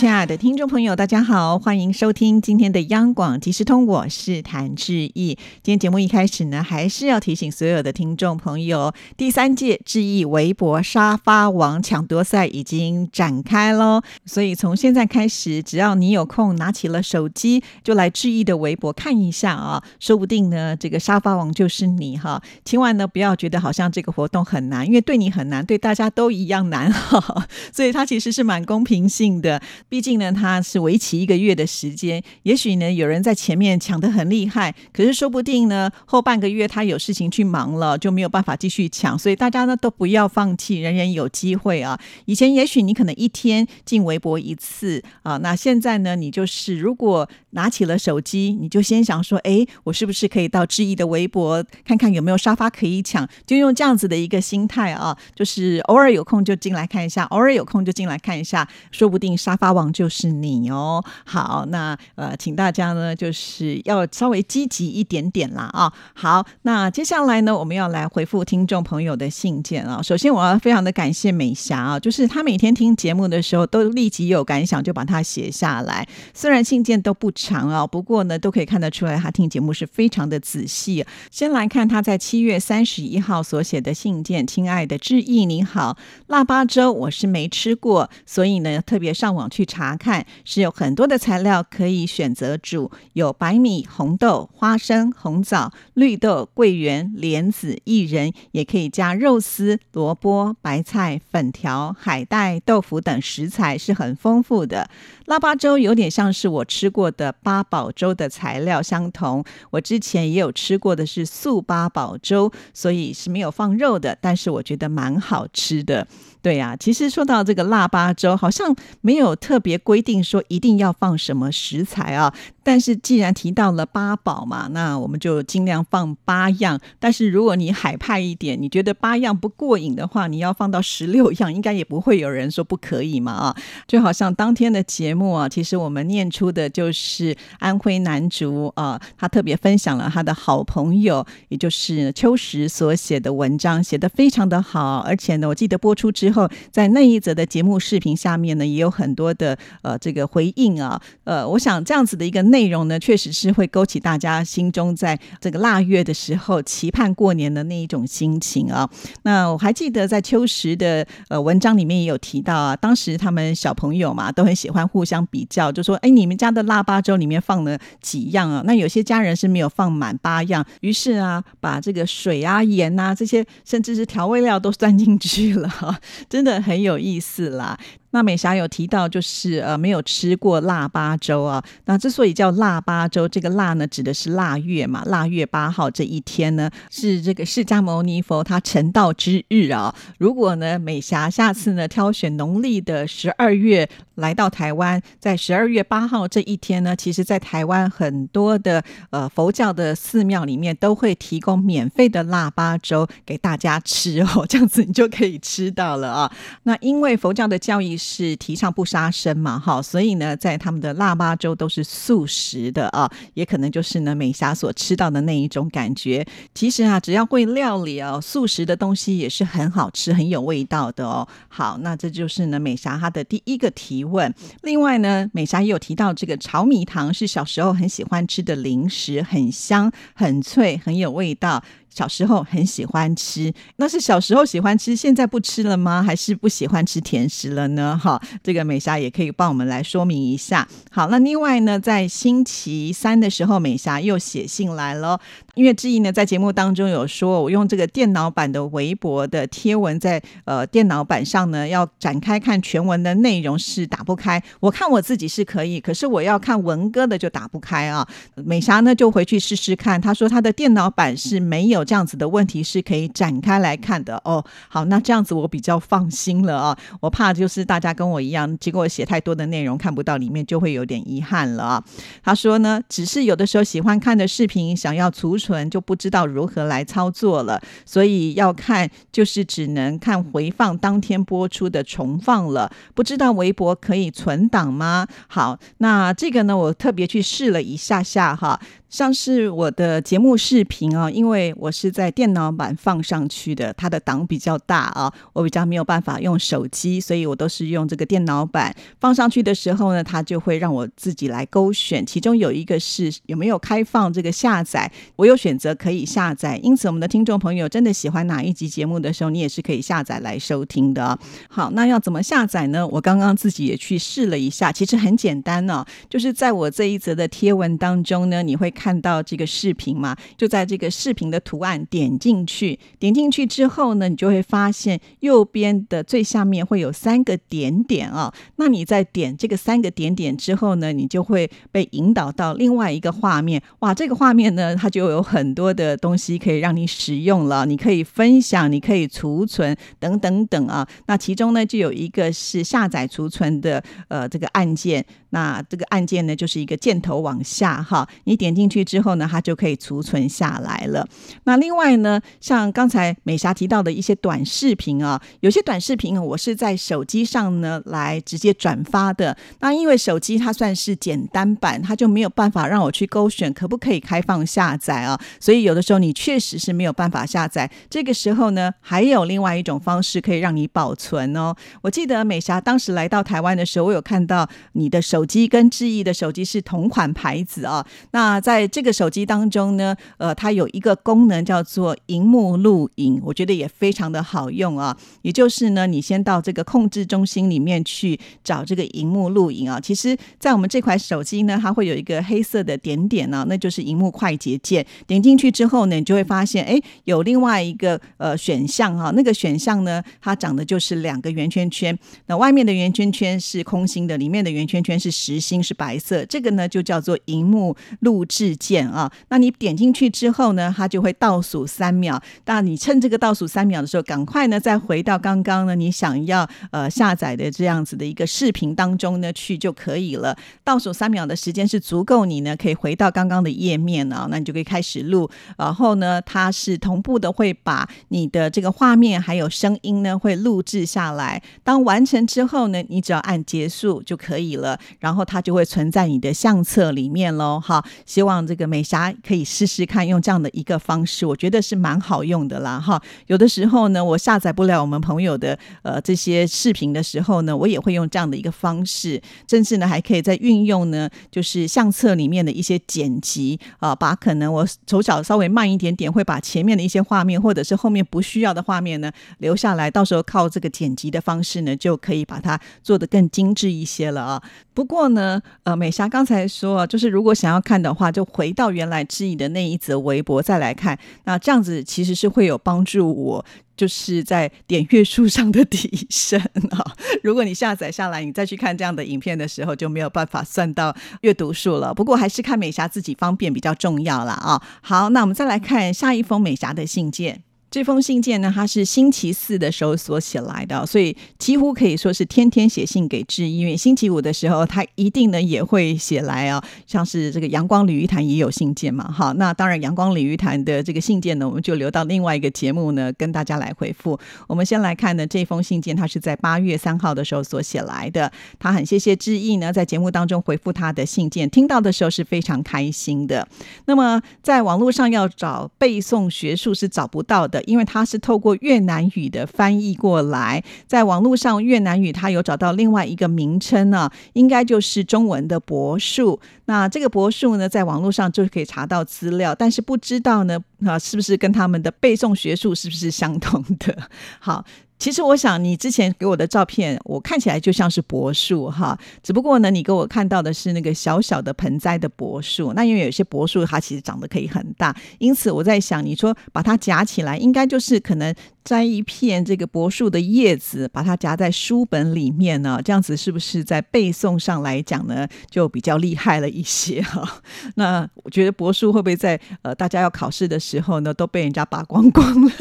亲爱的听众朋友，大家好，欢迎收听今天的央广即时通，我是谭志毅。今天节目一开始呢，还是要提醒所有的听众朋友，第三届志毅微博沙发王抢夺赛已经展开喽。所以从现在开始，只要你有空，拿起了手机，就来志毅的微博看一下啊，说不定呢，这个沙发王就是你哈。千万呢，不要觉得好像这个活动很难，因为对你很难，对大家都一样难哈。所以它其实是蛮公平性的。毕竟呢，它是为期一个月的时间。也许呢，有人在前面抢得很厉害，可是说不定呢，后半个月他有事情去忙了，就没有办法继续抢。所以大家呢都不要放弃，人人有机会啊！以前也许你可能一天进微博一次啊，那现在呢，你就是如果拿起了手机，你就先想说，哎，我是不是可以到志毅的微博看看有没有沙发可以抢？就用这样子的一个心态啊，就是偶尔有空就进来看一下，偶尔有空就进来看一下，说不定沙发。王就是你哦，好，那呃，请大家呢就是要稍微积极一点点啦啊。好，那接下来呢，我们要来回复听众朋友的信件啊。首先，我要非常的感谢美霞啊，就是她每天听节目的时候都立即有感想，就把它写下来。虽然信件都不长啊，不过呢，都可以看得出来她听节目是非常的仔细。先来看她在七月三十一号所写的信件：“亲爱的志毅，你好，腊八粥我是没吃过，所以呢，特别上网去。”查看是有很多的材料可以选择煮，有白米、红豆、花生、红枣、绿豆、桂圆、莲子、薏仁，也可以加肉丝、萝卜、白菜、粉条、海带、豆腐等食材，是很丰富的。腊八粥有点像是我吃过的八宝粥的材料相同，我之前也有吃过的是素八宝粥，所以是没有放肉的，但是我觉得蛮好吃的。对呀，其实说到这个腊八粥，好像没有特别规定说一定要放什么食材啊。但是既然提到了八宝嘛，那我们就尽量放八样。但是如果你海派一点，你觉得八样不过瘾的话，你要放到十六样，应该也不会有人说不可以嘛啊。就好像当天的节目啊，其实我们念出的就是安徽男竹啊，他特别分享了他的好朋友，也就是秋实所写的文章，写的非常的好。而且呢，我记得播出之后，在那一则的节目视频下面呢，也有很多的呃这个回应啊。呃，我想这样子的一个。内容呢，确实是会勾起大家心中在这个腊月的时候期盼过年的那一种心情啊。那我还记得在秋实的呃文章里面也有提到啊，当时他们小朋友嘛都很喜欢互互相比较，就说：“哎，你们家的腊八粥里面放了几样啊？”那有些家人是没有放满八样，于是啊，把这个水啊、盐啊这些，甚至是调味料都算进去了，真的很有意思啦。那美霞有提到，就是呃没有吃过腊八粥啊。那之所以叫腊八粥，这个腊呢指的是腊月嘛，腊月八号这一天呢是这个释迦牟尼佛他成道之日啊。如果呢美霞下次呢挑选农历的十二月。来到台湾，在十二月八号这一天呢，其实，在台湾很多的呃佛教的寺庙里面都会提供免费的腊八粥给大家吃哦，这样子你就可以吃到了啊。那因为佛教的教义是提倡不杀生嘛，哈，所以呢，在他们的腊八粥都是素食的啊，也可能就是呢美霞所吃到的那一种感觉。其实啊，只要会料理哦，素食的东西也是很好吃、很有味道的哦。好，那这就是呢美霞她的第一个提。问，另外呢，美霞也有提到，这个炒米糖是小时候很喜欢吃的零食，很香、很脆、很有味道。小时候很喜欢吃，那是小时候喜欢吃，现在不吃了吗？还是不喜欢吃甜食了呢？哈，这个美霞也可以帮我们来说明一下。好，那另外呢，在星期三的时候，美霞又写信来了，因为志毅呢在节目当中有说，我用这个电脑版的微博的贴文，在呃电脑版上呢要展开看全文的内容是打不开，我看我自己是可以，可是我要看文哥的就打不开啊。美霞呢就回去试试看，她说她的电脑版是没有。这样子的问题是可以展开来看的哦。好，那这样子我比较放心了啊。我怕就是大家跟我一样，结果写太多的内容看不到里面，就会有点遗憾了啊。他说呢，只是有的时候喜欢看的视频，想要储存，就不知道如何来操作了。所以要看，就是只能看回放当天播出的重放了。不知道微博可以存档吗？好，那这个呢，我特别去试了一下下哈。像是我的节目视频啊，因为我是在电脑版放上去的，它的档比较大啊，我比较没有办法用手机，所以我都是用这个电脑版放上去的时候呢，它就会让我自己来勾选。其中有一个是有没有开放这个下载，我有选择可以下载。因此，我们的听众朋友真的喜欢哪一集节目的时候，你也是可以下载来收听的。好，那要怎么下载呢？我刚刚自己也去试了一下，其实很简单呢，就是在我这一则的贴文当中呢，你会。看到这个视频嘛？就在这个视频的图案点进去，点进去之后呢，你就会发现右边的最下面会有三个点点啊。那你在点这个三个点点之后呢，你就会被引导到另外一个画面。哇，这个画面呢，它就有很多的东西可以让你使用了。你可以分享，你可以储存，等等等啊。那其中呢，就有一个是下载储存的呃这个按键。那这个按键呢，就是一个箭头往下哈，你点进去之后呢，它就可以储存下来了。那另外呢，像刚才美霞提到的一些短视频啊，有些短视频我是在手机上呢来直接转发的。那因为手机它算是简单版，它就没有办法让我去勾选可不可以开放下载啊，所以有的时候你确实是没有办法下载。这个时候呢，还有另外一种方式可以让你保存哦。我记得美霞当时来到台湾的时候，我有看到你的手。机跟智毅的手机是同款牌子啊。那在在这个手机当中呢，呃，它有一个功能叫做荧幕录影，我觉得也非常的好用啊。也就是呢，你先到这个控制中心里面去找这个荧幕录影啊。其实，在我们这款手机呢，它会有一个黑色的点点呢，那就是荧幕快捷键。点进去之后呢，你就会发现，哎，有另外一个呃选项哈。那个选项呢，它长的就是两个圆圈圈。那外面的圆圈圈是空心的，里面的圆圈圈是。实心是白色，这个呢就叫做荧幕录制键啊。那你点进去之后呢，它就会倒数三秒。那你趁这个倒数三秒的时候，赶快呢再回到刚刚呢你想要呃下载的这样子的一个视频当中呢去就可以了。倒数三秒的时间是足够你呢可以回到刚刚的页面啊，那你就可以开始录。然后呢，它是同步的会把你的这个画面还有声音呢会录制下来。当完成之后呢，你只要按结束就可以了。然后它就会存在你的相册里面喽，哈！希望这个美霞可以试试看用这样的一个方式，我觉得是蛮好用的啦，哈！有的时候呢，我下载不了我们朋友的呃这些视频的时候呢，我也会用这样的一个方式，甚至呢还可以再运用呢，就是相册里面的一些剪辑啊，把可能我手脚稍微慢一点点，会把前面的一些画面或者是后面不需要的画面呢留下来，到时候靠这个剪辑的方式呢，就可以把它做得更精致一些了啊！不过呢，呃，美霞刚才说，就是如果想要看的话，就就回到原来质疑的那一则微博再来看。那这样子其实是会有帮助我，就是在点阅数上的提升啊。如果你下载下来，你再去看这样的影片的时候，就没有办法算到阅读数了。不过还是看美霞自己方便比较重要了啊。好，那我们再来看下一封美霞的信件。这封信件呢，它是星期四的时候所写来的，所以几乎可以说是天天写信给志，因为星期五的时候他一定呢也会写来啊。像是这个阳光鲤鱼潭也有信件嘛，哈，那当然阳光鲤鱼潭的这个信件呢，我们就留到另外一个节目呢跟大家来回复。我们先来看呢这封信件，它是在八月三号的时候所写来的，他很谢谢志毅呢在节目当中回复他的信件，听到的时候是非常开心的。那么在网络上要找背诵学术是找不到的。因为它是透过越南语的翻译过来，在网络上越南语它有找到另外一个名称呢，应该就是中文的博数。那这个博数呢，在网络上就可以查到资料，但是不知道呢，啊，是不是跟他们的背诵学术是不是相同的？好。其实我想，你之前给我的照片，我看起来就像是柏树哈。只不过呢，你给我看到的是那个小小的盆栽的柏树。那因为有些柏树它其实长得可以很大，因此我在想，你说把它夹起来，应该就是可能摘一片这个柏树的叶子，把它夹在书本里面呢。这样子是不是在背诵上来讲呢，就比较厉害了一些哈？那我觉得柏树会不会在呃大家要考试的时候呢，都被人家拔光光了？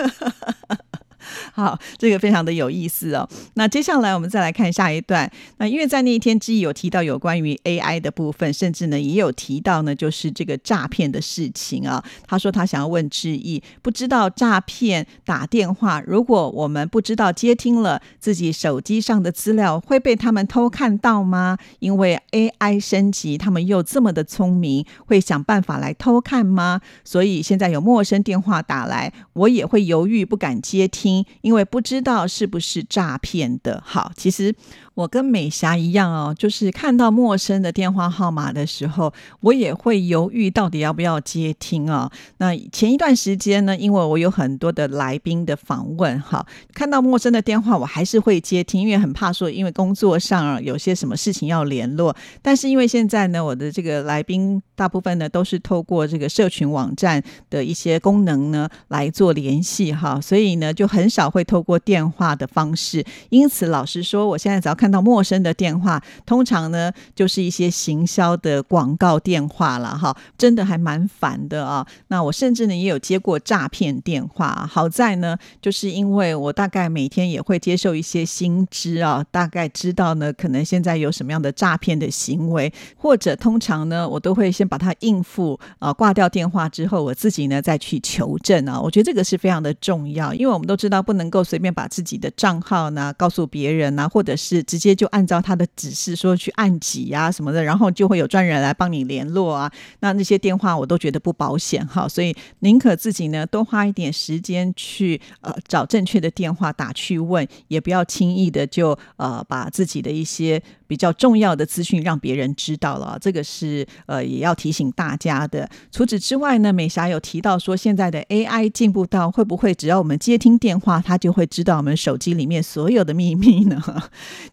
好，这个非常的有意思哦。那接下来我们再来看下一段。那因为在那一天之一有提到有关于 AI 的部分，甚至呢也有提到呢，就是这个诈骗的事情啊。他说他想要问志毅，不知道诈骗打电话，如果我们不知道接听了，自己手机上的资料会被他们偷看到吗？因为 AI 升级，他们又这么的聪明，会想办法来偷看吗？所以现在有陌生电话打来，我也会犹豫不敢接听，因为不知道是不是诈骗的。好，其实。我跟美霞一样哦，就是看到陌生的电话号码的时候，我也会犹豫到底要不要接听啊。那前一段时间呢，因为我有很多的来宾的访问，哈，看到陌生的电话，我还是会接听，因为很怕说因为工作上有些什么事情要联络。但是因为现在呢，我的这个来宾大部分呢都是透过这个社群网站的一些功能呢来做联系哈，所以呢就很少会透过电话的方式。因此，老实说，我现在只要看。到陌生的电话，通常呢就是一些行销的广告电话了哈，真的还蛮烦的啊。那我甚至呢也有接过诈骗电话，好在呢就是因为我大概每天也会接受一些新知啊，大概知道呢可能现在有什么样的诈骗的行为，或者通常呢我都会先把它应付啊，挂掉电话之后，我自己呢再去求证啊。我觉得这个是非常的重要，因为我们都知道不能够随便把自己的账号呢告诉别人啊，或者是直接就按照他的指示说去按几啊什么的，然后就会有专人来帮你联络啊。那那些电话我都觉得不保险哈，所以宁可自己呢多花一点时间去呃找正确的电话打去问，也不要轻易的就呃把自己的一些。比较重要的资讯让别人知道了，这个是呃也要提醒大家的。除此之外呢，美霞有提到说，现在的 AI 进步到会不会只要我们接听电话，它就会知道我们手机里面所有的秘密呢？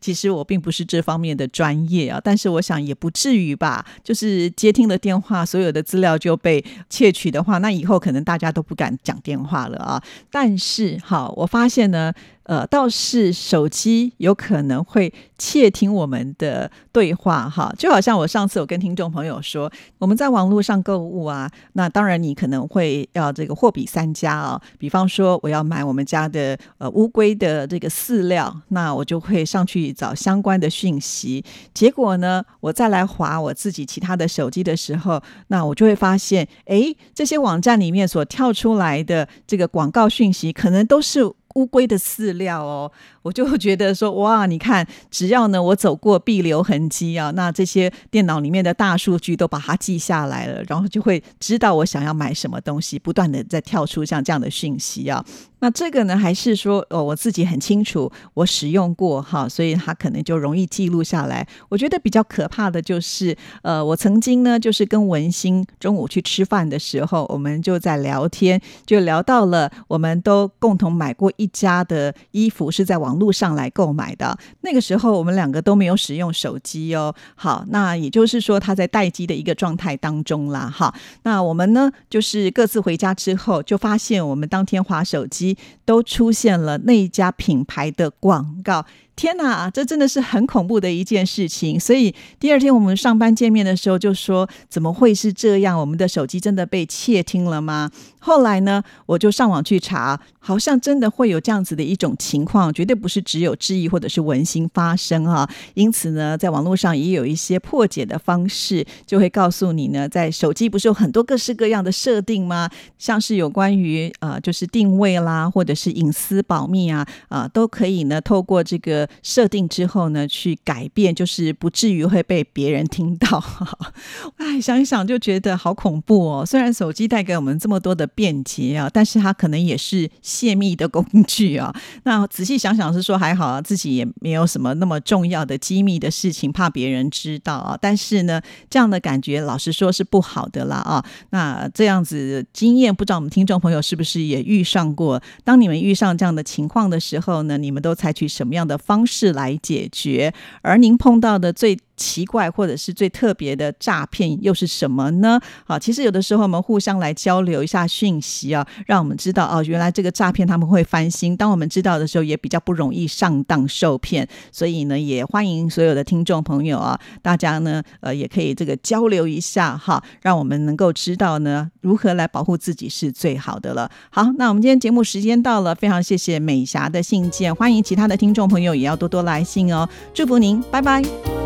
其实我并不是这方面的专业啊，但是我想也不至于吧。就是接听了电话，所有的资料就被窃取的话，那以后可能大家都不敢讲电话了啊。但是好，我发现呢。呃，倒是手机有可能会窃听我们的对话，哈，就好像我上次有跟听众朋友说，我们在网络上购物啊，那当然你可能会要这个货比三家啊，比方说我要买我们家的呃乌龟的这个饲料，那我就会上去找相关的讯息，结果呢，我再来划我自己其他的手机的时候，那我就会发现，哎，这些网站里面所跳出来的这个广告讯息，可能都是。乌龟的饲料哦，我就觉得说哇，你看，只要呢我走过必留痕迹啊，那这些电脑里面的大数据都把它记下来了，然后就会知道我想要买什么东西，不断的在跳出像这样的讯息啊。那这个呢，还是说哦，我自己很清楚，我使用过哈，所以它可能就容易记录下来。我觉得比较可怕的就是，呃，我曾经呢，就是跟文心中午去吃饭的时候，我们就在聊天，就聊到了我们都共同买过一家的衣服，是在网路上来购买的。那个时候我们两个都没有使用手机哦。好，那也就是说他在待机的一个状态当中啦。哈，那我们呢，就是各自回家之后，就发现我们当天划手机。都出现了那一家品牌的广告。天哪，这真的是很恐怖的一件事情。所以第二天我们上班见面的时候就说：“怎么会是这样？我们的手机真的被窃听了吗？”后来呢，我就上网去查，好像真的会有这样子的一种情况，绝对不是只有质疑或者是文心发生啊。因此呢，在网络上也有一些破解的方式，就会告诉你呢，在手机不是有很多各式各样的设定吗？像是有关于呃，就是定位啦，或者是隐私保密啊，啊，都可以呢，透过这个。设定之后呢，去改变，就是不至于会被别人听到。哎，想一想就觉得好恐怖哦。虽然手机带给我们这么多的便捷啊，但是它可能也是泄密的工具啊。那仔细想想是说还好啊，自己也没有什么那么重要的机密的事情，怕别人知道啊。但是呢，这样的感觉老实说是不好的啦啊。那这样子经验，不知道我们听众朋友是不是也遇上过？当你们遇上这样的情况的时候呢，你们都采取什么样的方？方式来解决，而您碰到的最奇怪或者是最特别的诈骗又是什么呢？好，其实有的时候我们互相来交流一下讯息啊，让我们知道哦，原来这个诈骗他们会翻新。当我们知道的时候，也比较不容易上当受骗。所以呢，也欢迎所有的听众朋友啊，大家呢，呃，也可以这个交流一下哈，让我们能够知道呢，如何来保护自己是最好的了。好，那我们今天节目时间到了，非常谢谢美霞的信件，欢迎其他的听众朋友也要多多来信哦，祝福您，拜拜。